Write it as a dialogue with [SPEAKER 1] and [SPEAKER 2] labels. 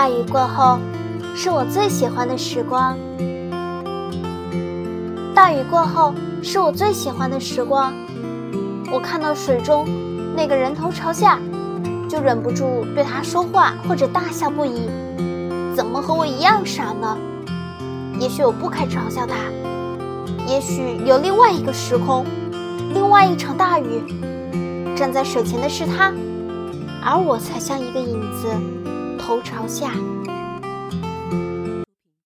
[SPEAKER 1] 大雨过后，是我最喜欢的时光。大雨过后，是我最喜欢的时光。我看到水中那个人头朝下，就忍不住对他说话或者大笑不已。怎么和我一样傻呢？也许我不该嘲笑他。也许有另外一个时空，另外一场大雨，站在水前的是他，而我才像一个影子，头朝下。